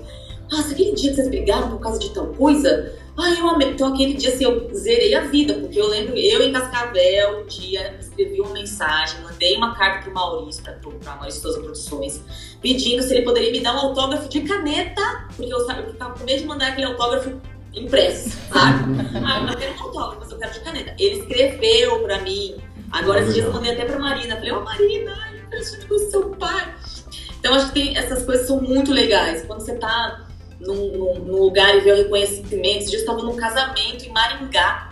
Nossa, aquele dia que vocês brigaram por causa de tal coisa, ai, eu amei. Então aquele dia assim, eu zerei a vida, porque eu lembro, eu em Cascavel, um dia escrevi uma mensagem, mandei uma carta pro Maurício, pra, pra Maurício Souza Produções, pedindo se ele poderia me dar um autógrafo de caneta, porque eu, sabe, eu ficava com medo de mandar aquele autógrafo impresso, sabe? ah, eu quero um autógrafo, mas eu quero de caneta. Ele escreveu pra mim. Agora, esses dias eu mandei até pra Marina. Falei, ô oh, Marina, eu preciso com seu pai. Então, acho que tem, essas coisas são muito legais. Quando você tá num, num, num lugar e vê o reconhecimento. Esses dias eu estava num casamento em Maringá.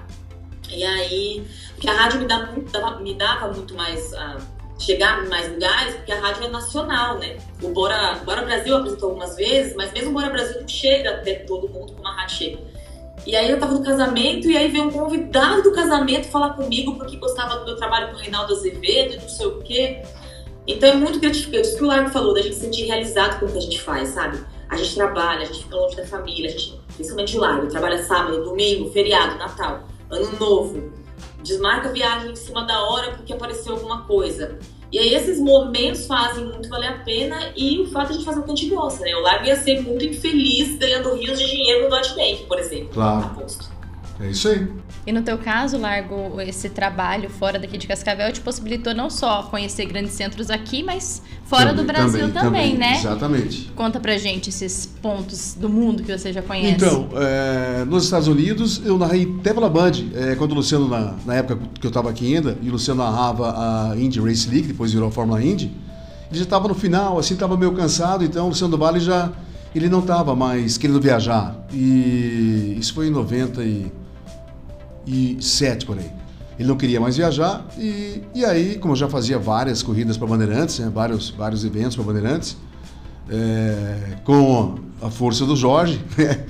E aí, porque a rádio me, dava, me dava muito mais. Chegar em mais lugares, porque a rádio é nacional, né? O Bora, Bora Brasil apresentou algumas vezes, mas mesmo o Bora Brasil não chega até todo mundo como a rádio. E aí eu tava no casamento e aí veio um convidado do casamento falar comigo porque gostava do meu trabalho com o Reinaldo Azevedo e não sei o quê. Então é muito gratificante. Isso que o Largo falou, da gente se sentir realizado com o que a gente faz, sabe? A gente trabalha, a gente fica longe da família, a gente, principalmente de Largo, trabalha sábado, domingo, feriado, Natal, Ano Novo desmarca a viagem em cima da hora porque apareceu alguma coisa. E aí esses momentos fazem muito valer a pena e o fato de a gente fazer o que a gente gosta, né? O Largo ia ser muito infeliz ganhando rios de dinheiro no Dot Bank, por exemplo. Claro. Aposto. É isso aí. E no teu caso, Largo, esse trabalho fora daqui de Cascavel te possibilitou não só conhecer grandes centros aqui, mas fora também, do Brasil também, também, né? Exatamente. Conta pra gente esses pontos do mundo que você já conhece. Então, é, nos Estados Unidos, eu narrei até pela Band, é, quando o Luciano, na, na época que eu estava aqui ainda, e o Luciano narrava a Indy Race League, depois virou a Fórmula Indy, ele já estava no final, assim, estava meio cansado, então o Luciano do Vale já, ele não estava mais querendo viajar. E isso foi em 90 e 2007 por aí. Ele não queria mais viajar e, e aí, como eu já fazia várias corridas para Bandeirantes, né, vários, vários eventos para Bandeirantes, é, com a força do Jorge, né,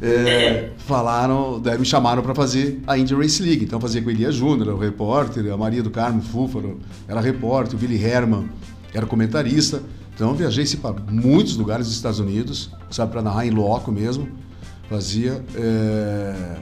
é, falaram, me chamaram para fazer a Indy Race League. Então fazia com o Elia Júnior, o repórter, a Maria do Carmo Fúfaro era repórter, o Billy Herman era comentarista. Então viajei para muitos lugares dos Estados Unidos, sabe, para narrar em loco mesmo. Fazia. É,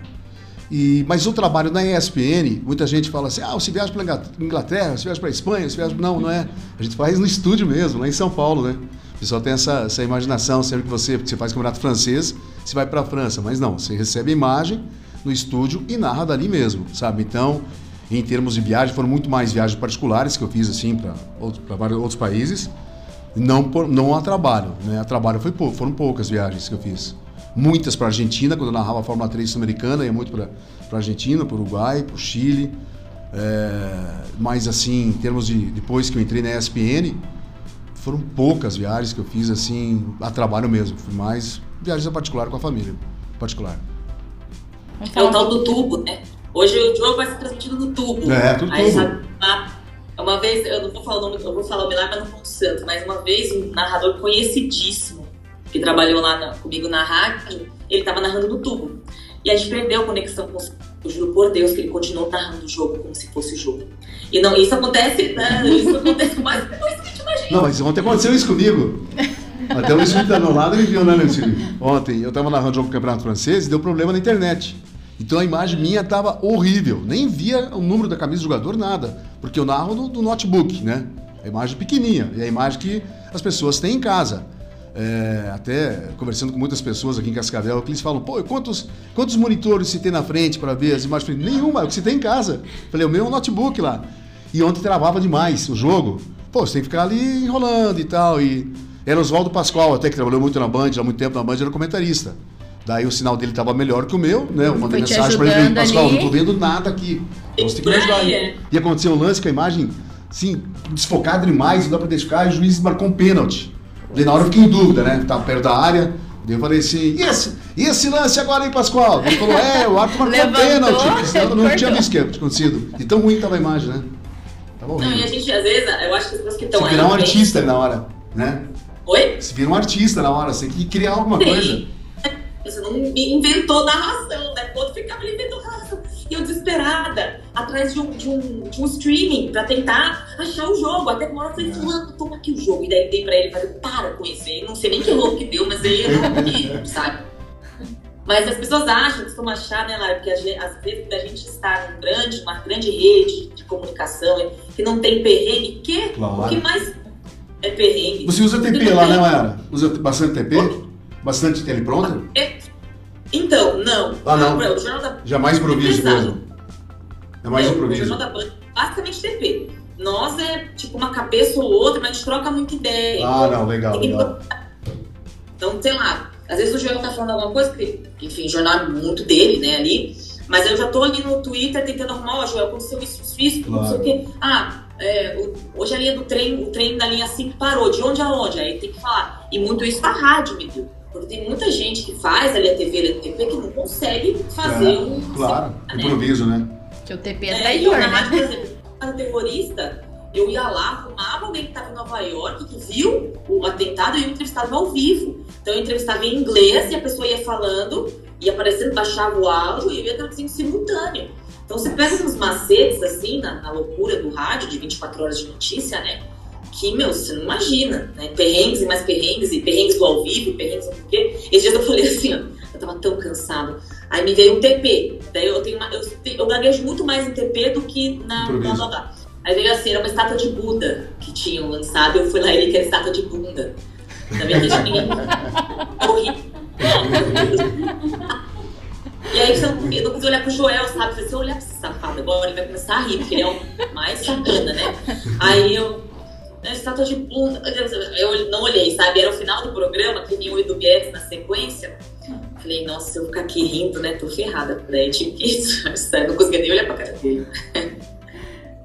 e, mas o trabalho na ESPN, muita gente fala assim: ah, você viaja para Inglaterra, você viaja para Espanha, você viaja. Não, não é. A gente faz no estúdio mesmo, lá em São Paulo, né? O pessoal tem essa, essa imaginação, sempre que você, você faz campeonato francês, você vai para a França. Mas não, você recebe a imagem no estúdio e narra dali mesmo, sabe? Então, em termos de viagem, foram muito mais viagens particulares que eu fiz assim para outros, vários outros países. Não, não a trabalho, né? A trabalho foi foram poucas viagens que eu fiz muitas para a Argentina, quando eu narrava a Fórmula 3 sul-americana, ia muito para a Argentina, para o Uruguai, para o Chile. É, mas assim, em termos de. Depois que eu entrei na ESPN, foram poucas viagens que eu fiz assim, a trabalho mesmo. Fui mais viagens a particular com a família. Particular. É o tal do tubo, né? Hoje o jogo vai ser transmitido no tubo. É, tudo Aí, tubo. Sabe, uma vez, eu não vou falar o nome, eu vou falar o milagre, mas não ponto santo, mas uma vez um narrador conhecidíssimo que trabalhou lá na, comigo na rádio, ele estava narrando no tubo. E a gente perdeu a conexão com. Eu juro por Deus que ele continuou narrando o jogo como se fosse o jogo. E não, isso acontece, né? Isso acontece com mais coisa que a gente imagina. Não, mas ontem aconteceu isso comigo. Até o Luiz Felipe tá do meu lado ele viu, né, Luiz? Ontem eu estava narrando o jogo do Campeonato Francês e deu problema na internet. Então a imagem minha estava horrível. Nem via o número da camisa do jogador, nada. Porque eu narro do, do notebook, né? A imagem pequenininha. E a imagem que as pessoas têm em casa é, até conversando com muitas pessoas aqui em Cascavel, que eles falam, pô, quantos, quantos monitores você tem na frente para ver as imagens? Falei, nenhuma, é o que você tem em casa. Falei, o meu é um notebook lá. E ontem travava demais o jogo. Pô, você tem que ficar ali enrolando e tal. E era Oswaldo Pascoal, até que trabalhou muito na Band, há muito tempo na Band, era comentarista. Daí o sinal dele estava melhor que o meu, né? Eu mandei mensagem para ele, Pascoal, ali. não tô vendo nada aqui. Então você tem que me ajudar aí. E aconteceu um lance com a imagem, sim, desfocado demais, não dá pra identificar, e o juiz marcou um pênalti. Daí na hora eu fiquei em dúvida, né? Tava perto da área. Daí eu falei assim, e esse, e esse lance agora aí, Pascoal? Ele falou, é, o árbitro marcou Levantou, pênalti. Senão eu não tinha visto que tinha acontecido. E tão ruim tava a imagem, né? Tava Não, e a horrível. gente, às vezes, eu acho que as pessoas que estão Você aí. virar um bem- artista na hora, né? Oi? Você vira um artista na hora, você tem que criar alguma coisa. Sim. Você não me inventou narração, né? Quando ficava, ele inventou narração. E eu desesperada, atrás de um, de um, de um streaming, pra tentar achar o jogo. Até uma hora eu falei, fulano, toma aqui o jogo. E daí dei pra ele e falei, para com isso. Não sei nem que louco que deu, mas aí eu não vi, sabe? Mas as pessoas acham, costumam achar, né, Lara, que a gente- às vezes a gente está num grande, uma grande rede de comunicação é, que não tem perrengue, que Claro. o que mais é perrengue? Você usa TP lá, né, Mayara? Usa bastante TP? Bastante teleprompter? Então, não. Ah, não. O Jornal da Jamais improviso Pesado. mesmo. É mais É, O improviso. Jornal da Band, basicamente TP. Nós é tipo uma cabeça ou outra, mas a gente troca muita ideia. Ah, não, legal, que- legal. Então, sei lá, às vezes o Joel tá falando alguma coisa, que, enfim, o jornal é muito dele, né, ali. Mas eu já tô ali no Twitter tentando arrumar, ó, Joel, aconteceu isso, isso, isso, não sei o quê. Ah, é, o- hoje a linha do trem, o trem da linha 5 parou, de onde a onde? Aí tem que falar. E muito isso na rádio, me deu. Porque tem muita gente que faz ali a TV, ali a TP, que não consegue fazer É, um. Claro, né? improviso, né? Que o TP é É, eu traidor, na né? rádio, por exemplo, terrorista, eu ia lá, arrumava alguém que estava em Nova York, que viu o atentado e eu entrevistava ao vivo. Então eu entrevistava em inglês e a pessoa ia falando, ia aparecendo, baixava o áudio e eu ia traduzindo simultâneo. Então você pega uns macetes assim, na, na loucura do rádio, de 24 horas de notícia, né? Que, meu, você não imagina, né? Perrengues e mais perrengues, e perrengues do ao vivo, perrengues do quê. Esses dias eu falei assim, ó, eu tava tão cansado. Aí me veio um TP. Daí eu tenho uma, eu, eu gaguejo muito mais em TP do que na Improviso. blá. Aí veio assim, era uma estátua de Buda que tinham lançado, eu fui lá e li que era estátua de bunda. Também deixa ninguém. Horrível. E aí não- eu não quis olhar pro Joel, sabe? Se eu olhar pra esse safado agora, ele vai começar a rir, porque ele é o mais sacana, né? Aí eu. Né, Estátua de bunda. Eu não olhei, sabe? Era o final do programa, que vinha o Edu Guedes na sequência. Falei, nossa, se eu ficar aqui rindo, né? Tô ferrada. Daí eu tive que. Não conseguia nem olhar pra cara dele.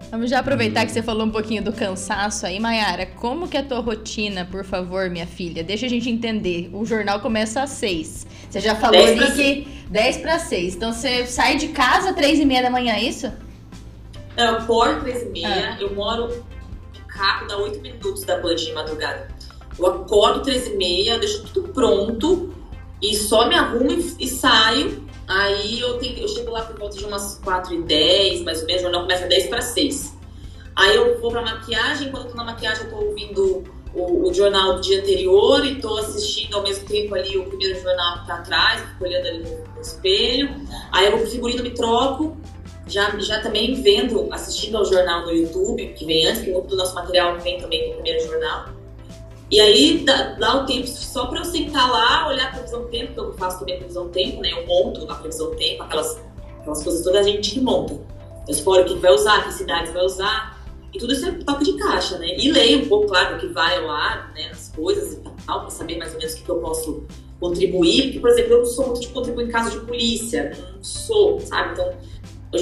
Vamos já aproveitar que você falou um pouquinho do cansaço aí, Mayara. Como que é a tua rotina, por favor, minha filha? Deixa a gente entender. O jornal começa às seis. Você já falou 10 ali pra que 10 para 6. Então você sai de casa às 3 e meia da manhã, é isso? Não, eu acordo três e meia, Ah. eu moro dá oito minutos da Band de madrugada. Eu acordo três e meia, deixo tudo pronto e só me arrumo e, e saio. Aí eu, tenho, eu chego lá por volta de umas 4 e 10, mais ou menos, o jornal começa 10 para 6. Aí eu vou pra maquiagem, quando eu tô na maquiagem eu tô ouvindo o, o jornal do dia anterior e tô assistindo ao mesmo tempo ali o primeiro jornal que tá atrás, fico olhando ali no, no espelho. Aí eu vou pro figurino, me troco, já, já também vendo, assistindo ao jornal no YouTube, que vem antes, que muito do nosso material vem também no primeiro jornal. E aí dá, dá o tempo só pra eu sentar lá, olhar a previsão do tempo, que eu faço também a previsão do tempo, né? Eu monto a previsão do tempo, aquelas, aquelas coisas todas a gente monta. Eu o que vai usar, que cidades vai usar. E tudo isso é toque de caixa, né? E leio um pouco, claro, o que vai ao ar, né? As coisas e tal, pra saber mais ou menos o que, que eu posso contribuir. Porque, por exemplo, eu não sou muito de contribuir em caso de polícia, não sou, sabe? Então,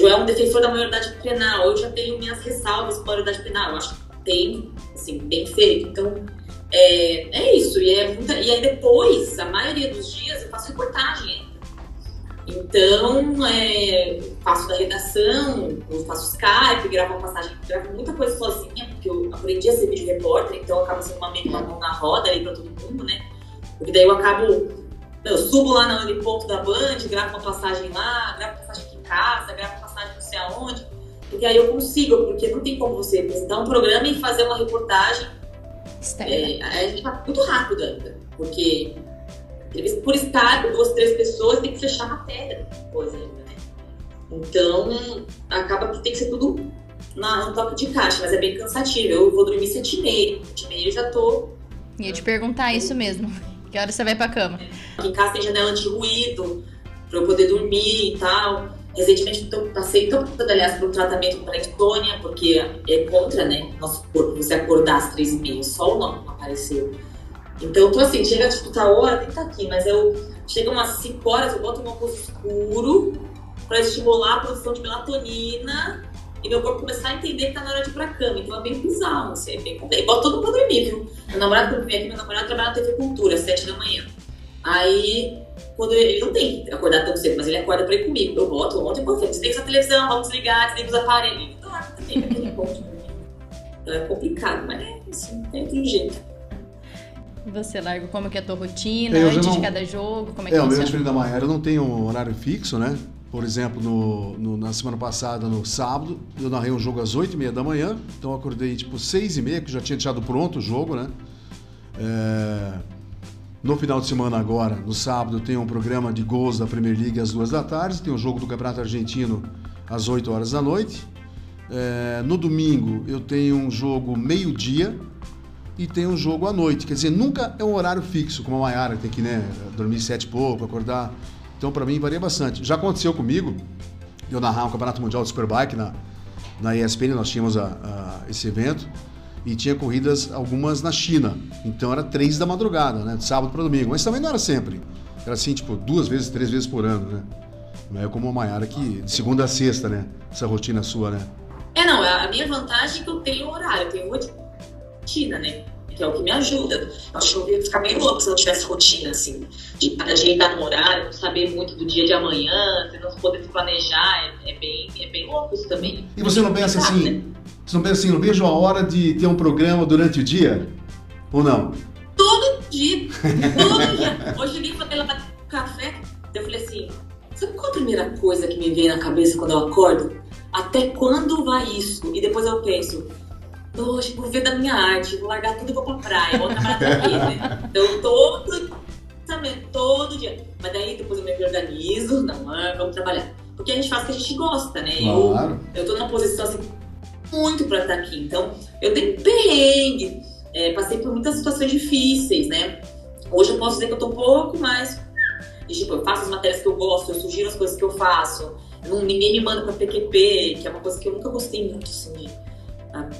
o é um defensor da maioridade penal. Eu já tenho minhas ressalvas com a maioridade penal. Eu acho que tem, assim, bem feito. Então, é, é isso. E, é muita, e aí depois, a maioria dos dias, eu faço reportagem ainda. Então, é, faço da redação, faço Skype, gravo uma passagem, gravo muita coisa sozinha, porque eu aprendi a ser vídeo repórter, então acaba sendo uma meio mão na roda ali pra todo mundo, né? Porque daí eu acabo, eu subo lá no ponto da Band, gravo uma passagem lá, gravo passagem casa, gravo uma passagem não sei aonde, porque aí eu consigo, porque não tem como você apresentar um programa e fazer uma reportagem é, a gente tá muito rápido ainda, porque por Skype, duas, três pessoas, tem que fechar a matéria depois ainda, né? Então, acaba que tem que ser tudo na, no toque de caixa, mas é bem cansativo. Eu vou dormir sete e meia, sete e meia eu já tô... Ia te perguntar isso mesmo. Que hora você vai pra cama? Aqui em casa tem janela anti-ruído, pra eu poder dormir e tal. Recentemente eu passei tanto, aliás, por um tratamento para insônia, porque é contra, né, nosso corpo, você acordar às três e meia, o sol não apareceu. Então, tô assim, chega tipo, tá hora, tem que estar aqui, mas eu chega umas 5 horas, eu boto um óculos escuro pra estimular a produção de melatonina e meu corpo começar a entender que tá na hora de ir pra cama. Então é bem bizarro, assim, é bem complexo. Bota todo mundo pra dormir, viu? Meu namorado, quando vem aqui, meu namorado trabalha na TV Cultura, às 7 da manhã. Aí, quando ele, ele não tem que acordar tão cedo, mas ele acorda pra ir comigo. Eu boto ontem, pô, filho, desliga essa televisão, vamos desligar, desliga os aparelhos. Também, aquele ponto. Então é complicado, mas é assim, tem, tem jeito. E Você, Largo, como que é a tua rotina, É, eu antes de não- cada jogo, como é que É, o meu diferente da Maiara, eu não tenho um horário fixo, né? Por exemplo, no, no- na semana passada, no sábado, eu narrei um jogo às 8h30 da manhã, então eu acordei tipo 6h30, que já tinha deixado pronto o jogo, né? É, No final de semana agora, no sábado, tenho um programa de gols da Premier League às 2 da tarde, tem um jogo do Campeonato Argentino às 8 horas da noite. É, no domingo, eu tenho um jogo meio-dia, e tem um jogo à noite. Quer dizer, nunca é um horário fixo, como a Maiara, tem que né, dormir sete e pouco, acordar. Então, para mim, varia bastante. Já aconteceu comigo, eu narrar um Campeonato Mundial de Superbike na, na ESPN, nós tínhamos a- a- esse evento, e tinha corridas, algumas na China. Então, era três da madrugada, né, de sábado para domingo. Mas também não era sempre. Era assim, tipo, duas vezes, três vezes por ano, né? Não é como a Maiara que de segunda a sexta, né? Essa rotina sua, né? É, não, a minha vantagem é que eu tenho horário, eu tenho rotina, né? Que é o que me ajuda. Eu acho que eu ia ficar meio louco se eu não tivesse rotina, assim, de ajeitar no horário, não saber muito do dia de amanhã, você não poder se planejar, é, é bem, é bem louco isso também. E você não pensa Sabe, assim, né? Você não pensa assim, não vejo a hora de ter um programa durante o dia? Ou não? Todo dia, todo dia. Hoje eu e falei lá um café, eu falei assim, sabe qual a primeira coisa que me vem na cabeça quando eu acordo? Até quando vai isso? E depois eu penso, hoje vou ver da minha arte, vou largar tudo e vou pra praia, vou trabalhar né? Então todo, todo dia. Mas daí depois eu me organizo, não, ah, vamos trabalhar. Porque a gente faz o que a gente gosta, né? Eu, Claro. eu tô numa posição assim, muito pra estar aqui. Então, eu tenho perrengue, é, passei por muitas situações difíceis, né? Hoje eu posso dizer que eu tô um pouco mais. E, tipo, eu faço as matérias que eu gosto, eu sugiro as coisas que eu faço. Não, ninguém me manda pra PQP, que é uma coisa que eu nunca gostei muito, assim.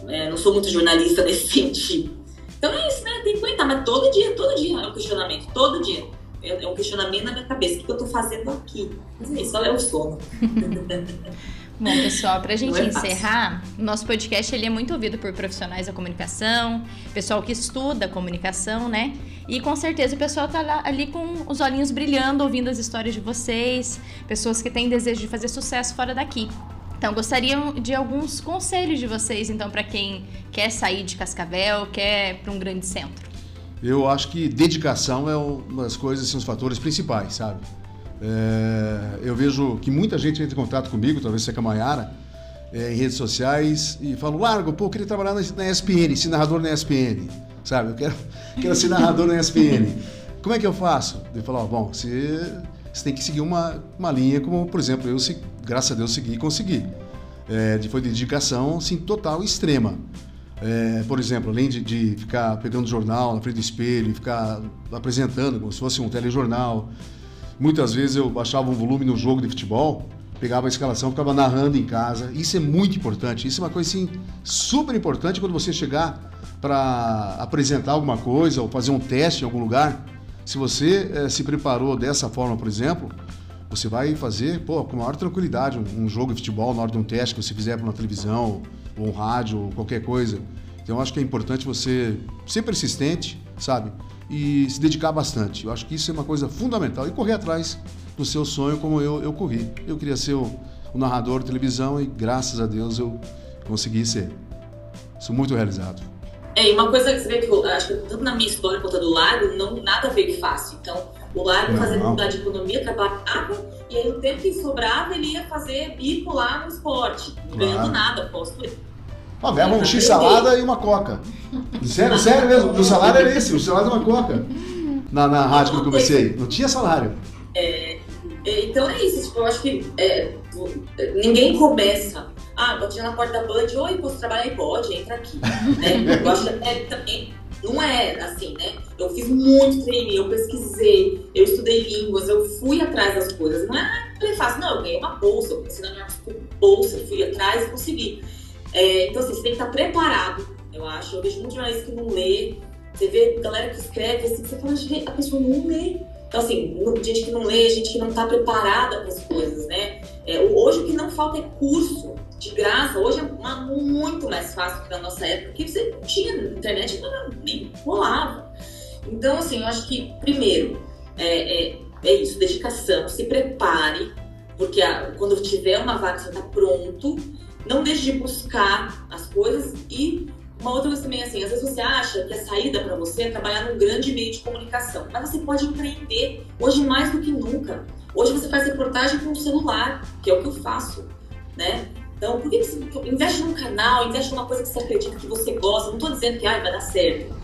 é, não sou muito jornalista nesse sentido. Então é isso, né? Tem que aguentar, mas todo dia, todo dia é um questionamento, todo dia. É é um questionamento na minha cabeça. O que eu tô fazendo aqui? Mas é isso, olha o sono. Bom, pessoal, pra gente Não é encerrar, o nosso podcast ele é muito ouvido por profissionais da comunicação, pessoal que estuda comunicação, né? E com certeza o pessoal tá lá- ali com os olhinhos brilhando, ouvindo as histórias de vocês, pessoas que têm desejo de fazer sucesso fora daqui. Então, gostariam de alguns conselhos de vocês, então, para quem quer sair de Cascavel, quer para um grande centro. Eu acho que dedicação é uma das coisas, assim, os fatores principais, sabe? É, eu vejo que muita gente entra em contato comigo, talvez seja com a Maiara, é, em redes sociais e fala, Largo, pô, eu queria trabalhar na, na ESPN, ser narrador na ESPN, sabe? Eu quero, quero ser narrador na ESPN. Como é que eu faço? Eu falo, ó, bom, você, você tem que seguir uma, uma linha como, por exemplo, eu, se- graças a Deus, segui e consegui. É, foi de dedicação, assim, total extrema. É, por exemplo, além de, de ficar pegando jornal na frente do espelho ficar apresentando como se fosse um telejornal, muitas vezes eu baixava um volume no jogo de futebol, pegava a escalação, ficava narrando em casa. Isso é muito importante. Isso é uma coisa assim super importante quando você chegar para apresentar alguma coisa ou fazer um teste em algum lugar. Se você eh, se preparou dessa forma, por exemplo, você vai fazer pô, com maior tranquilidade um, um jogo de futebol na hora de um teste que você fizer para uma televisão, ou um rádio, ou qualquer coisa. Então acho que é importante você ser persistente, sabe? E se dedicar bastante. Eu acho que isso é uma coisa fundamental. E correr atrás do seu sonho como eu, eu corri. Eu queria ser o, o narrador de televisão e graças a Deus eu consegui ser. Sou muito realizado. É, e uma coisa que você vê que eu acho que tanto na minha história quanto do Lago, não, nada veio fácil. Então, o Lago Não. fazia faculdade de economia, trabalhava, e aí o tempo que sobrava ele ia fazer bico lá no esporte, não Claro. ganhando nada, posso Ó, ganhava um X-salada e uma coca. Sério, sério mesmo. O salário era esse, o salário e uma coca. Na, na rádio que eu comecei. Não tinha salário. É, Então é isso, tipo, eu acho que é, ninguém começa. Ah, bati na porta da Band, oi, posso trabalhar aí? Pode, entra aqui. né? Eu acho é, também não é assim, né? Eu fiz muito treino, eu pesquisei, eu estudei línguas, eu fui atrás das coisas. Não é fácil, não, eu ganhei uma bolsa, eu comecei na minha bolsa, fui atrás e consegui. É, então, assim, você tem que estar preparado, eu acho. Eu vejo muitos jornalistas que não lê. Você vê galera que escreve assim, você fala, a pessoa não lê. Então, assim, não- gente que não lê, gente que não está preparada para as coisas, né? É, hoje o que não falta é curso de graça. Hoje é uma, muito mais fácil que na nossa época, porque você tinha internet nem rolava. Então, assim, eu acho que, primeiro, é, é, é isso, dedicação, se prepare, porque a, quando tiver uma vaga, você está pronto, não deixe de buscar as coisas e uma outra coisa também, assim, às vezes você acha que a saída para você é trabalhar num grande meio de comunicação, mas você pode empreender, hoje mais do que nunca. Hoje você faz reportagem com o celular, que é o que eu faço, né? Então, por que você investe num canal, investe numa coisa que você acredita que você gosta? Não estou dizendo que ah, vai dar certo.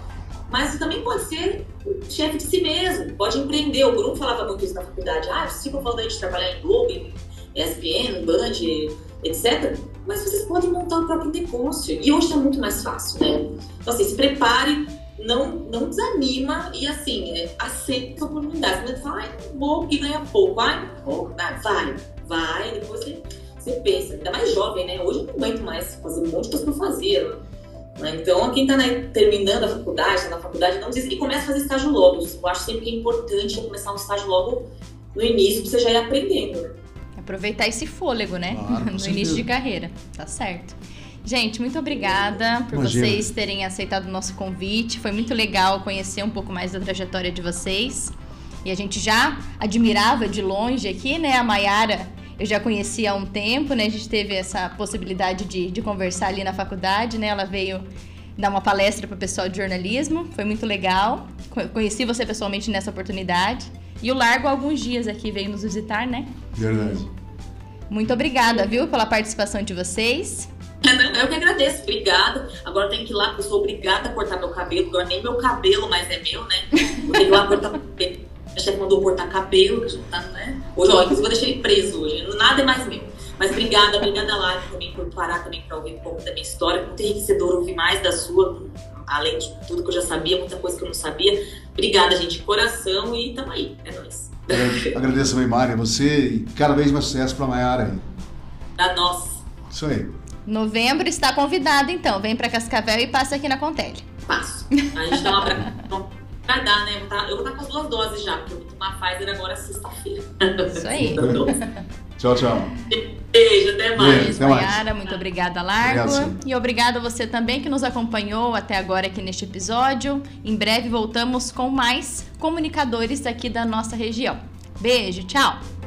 Mas você também pode ser chefe de si mesmo, pode empreender. O Bruno falava muito isso na faculdade. Ah, eu fico falando de trabalhar em Globo, em ESPN, Band, etc. Mas vocês podem montar o próprio negócio. E hoje está muito mais fácil, né? Então, assim, se prepare, não, não desanima e, assim, é, aceita a oportunidade. Você fala, ai, vou que ganha pouco. Ai, pouco, vai, vai. Depois você, você pensa. Ainda mais jovem, né? Hoje eu não aguento mais fazer um monte de coisa eu fazia. Né? Então, quem está terminando a faculdade, está na faculdade, não desiste e começa a fazer estágio logo. Eu acho sempre que é importante começar um estágio logo no início, para você já ir aprendendo. Aproveitar esse fôlego, né? Claro, no certeza. início de carreira. Tá certo. Gente, muito obrigada por Imagina. vocês terem aceitado o nosso convite. Foi muito legal conhecer um pouco mais da trajetória de vocês. E a gente já admirava de longe aqui, né? A Maiara eu já conhecia há um tempo, né? A gente teve essa possibilidade de, de conversar ali na faculdade, né? Ela veio dar uma palestra para o pessoal de jornalismo, foi muito legal. Conheci você pessoalmente nessa oportunidade. E o Largo, alguns dias aqui, veio nos visitar, né? Verdade. Muito obrigada, viu, pela participação de vocês. Eu que agradeço, obrigada. Agora tem que ir lá, porque eu sou obrigada a cortar meu cabelo. Agora nem meu cabelo mais é meu, né? Eu tenho que ir lá cortar meu cabelo. A chefe mandou cortar cabelo, que tá, né? Hoje, ó, inclusive eu deixei ele preso hoje. Nada é mais meu. Mas obrigada, obrigada Lara também por parar também para ouvir um pouco da minha história. Muito enriquecedor ouvir mais da sua, além de tudo que eu já sabia, muita coisa que eu não sabia. Obrigada, gente, de coração e tamo aí. É nóis. Agradeço também, Mari, você e cada vez mais sucesso pra Maiara aí. Da nossa. Isso aí. Novembro está convidado, então. Vem para Cascavel e passa aqui na Contele. Passo. A gente dá uma pra... Vai dar, né? Eu vou estar com as duas doses já, porque eu vou tomar Pfizer agora sexta-feira. Isso aí. tchau, tchau. Beijo, até mais. Beijo, Mayara, muito obrigada, Largo. Obrigado, e obrigada a você também que nos acompanhou até agora aqui neste episódio. Em breve voltamos com mais comunicadores aqui da nossa região. Beijo, tchau!